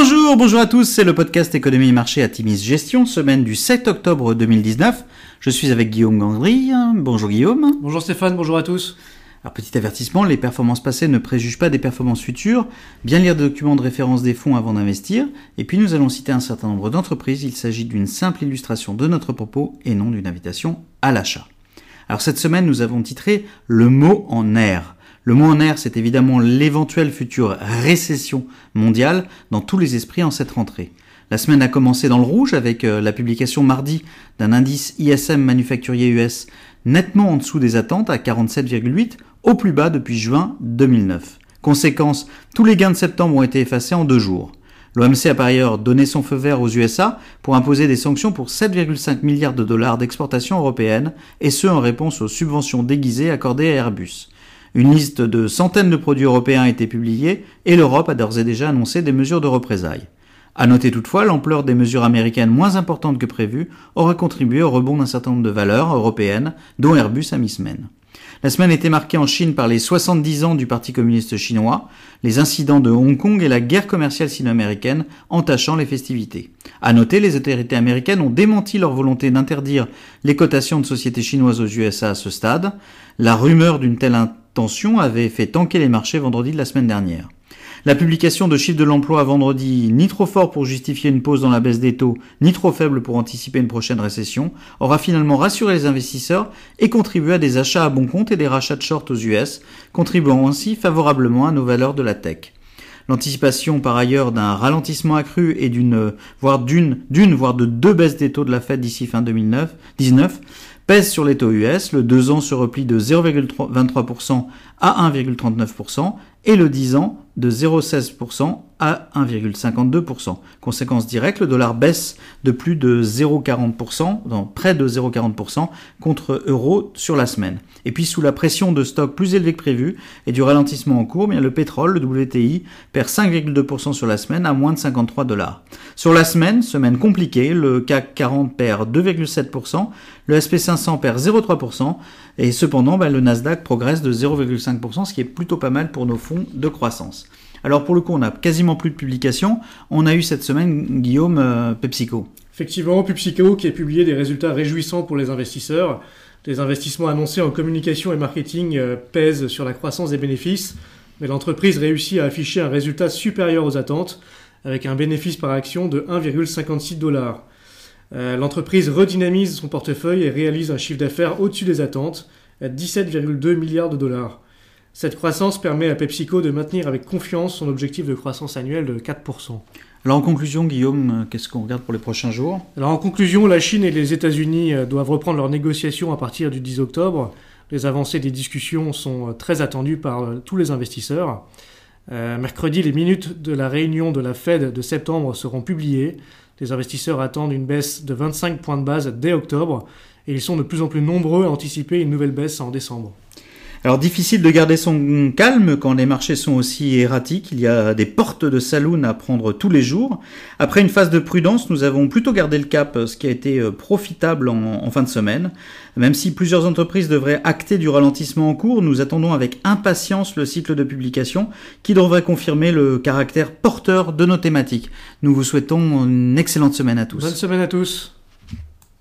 Bonjour, bonjour à tous, c'est le podcast Économie et Marché à Timis Gestion, semaine du 7 octobre 2019. Je suis avec Guillaume Gandry. Bonjour Guillaume. Bonjour Stéphane, bonjour à tous. Alors petit avertissement, les performances passées ne préjugent pas des performances futures. Bien lire des documents de référence des fonds avant d'investir. Et puis nous allons citer un certain nombre d'entreprises. Il s'agit d'une simple illustration de notre propos et non d'une invitation à l'achat. Alors cette semaine, nous avons titré Le mot en air. Le mot en air, c'est évidemment l'éventuelle future récession mondiale dans tous les esprits en cette rentrée. La semaine a commencé dans le rouge avec euh, la publication mardi d'un indice ISM manufacturier US nettement en dessous des attentes à 47,8 au plus bas depuis juin 2009. Conséquence, tous les gains de septembre ont été effacés en deux jours. L'OMC a par ailleurs donné son feu vert aux USA pour imposer des sanctions pour 7,5 milliards de dollars d'exportation européenne, et ce en réponse aux subventions déguisées accordées à Airbus. Une liste de centaines de produits européens a été publiée et l'Europe a d'ores et déjà annoncé des mesures de représailles. À noter toutefois, l'ampleur des mesures américaines moins importantes que prévues aura contribué au rebond d'un certain nombre de valeurs européennes, dont Airbus a mis semaine. La semaine était marquée en Chine par les 70 ans du Parti communiste chinois, les incidents de Hong Kong et la guerre commerciale sino-américaine entachant les festivités. À noter, les autorités américaines ont démenti leur volonté d'interdire les cotations de sociétés chinoises aux USA à ce stade. La rumeur d'une telle tension avait fait tanker les marchés vendredi de la semaine dernière. La publication de chiffres de l'emploi vendredi, ni trop fort pour justifier une pause dans la baisse des taux, ni trop faible pour anticiper une prochaine récession, aura finalement rassuré les investisseurs et contribué à des achats à bon compte et des rachats de short aux US, contribuant ainsi favorablement à nos valeurs de la tech. L'anticipation par ailleurs d'un ralentissement accru et d'une voire d'une d'une voire de deux baisses des taux de la Fed d'ici fin 2019 pèse sur les taux US, le 2 ans se replie de 0,23% à 1,39% et le 10 ans de 0,16% à 1,52%. Conséquence directe, le dollar baisse de plus de 0,40%, dans près de 0,40% contre euro sur la semaine. Et puis sous la pression de stocks plus élevés que prévu et du ralentissement en cours, bien le pétrole, le WTI, perd 5,2% sur la semaine à moins de 53 dollars. Sur la semaine, semaine compliquée, le CAC 40 perd 2,7%, le SP500 perd 0,3% et cependant ben, le Nasdaq progresse de 0,5%, ce qui est plutôt pas mal pour nos fonds de croissance. Alors pour le coup, on a quasiment plus de publications. On a eu cette semaine, Guillaume, euh, PepsiCo. Effectivement, PepsiCo qui a publié des résultats réjouissants pour les investisseurs. Les investissements annoncés en communication et marketing euh, pèsent sur la croissance des bénéfices, mais l'entreprise réussit à afficher un résultat supérieur aux attentes, avec un bénéfice par action de 1,56 dollars. Euh, l'entreprise redynamise son portefeuille et réalise un chiffre d'affaires au-dessus des attentes, à 17,2 milliards de dollars. Cette croissance permet à PepsiCo de maintenir avec confiance son objectif de croissance annuelle de 4%. Alors en conclusion, Guillaume, qu'est-ce qu'on regarde pour les prochains jours? Alors en conclusion, la Chine et les États-Unis euh, doivent reprendre leurs négociations à partir du 10 octobre. Les avancées des discussions sont euh, très attendues par euh, tous les investisseurs. mercredi, les minutes de la réunion de la Fed de septembre seront publiées. Les investisseurs attendent une baisse de 25 points de base dès octobre et ils sont de plus en plus nombreux à anticiper une nouvelle baisse en décembre. Alors difficile de garder son calme quand les marchés sont aussi erratiques. Il y a des portes de saloon à prendre tous les jours. Après une phase de prudence, nous avons plutôt gardé le cap, ce qui a été euh, profitable en, fin de semaine. Même si plusieurs entreprises devraient acter du ralentissement en cours, nous attendons avec impatience le cycle de publication qui devrait confirmer le caractère porteur de nos thématiques. Nous vous souhaitons une excellente semaine à tous. Bonne semaine à tous.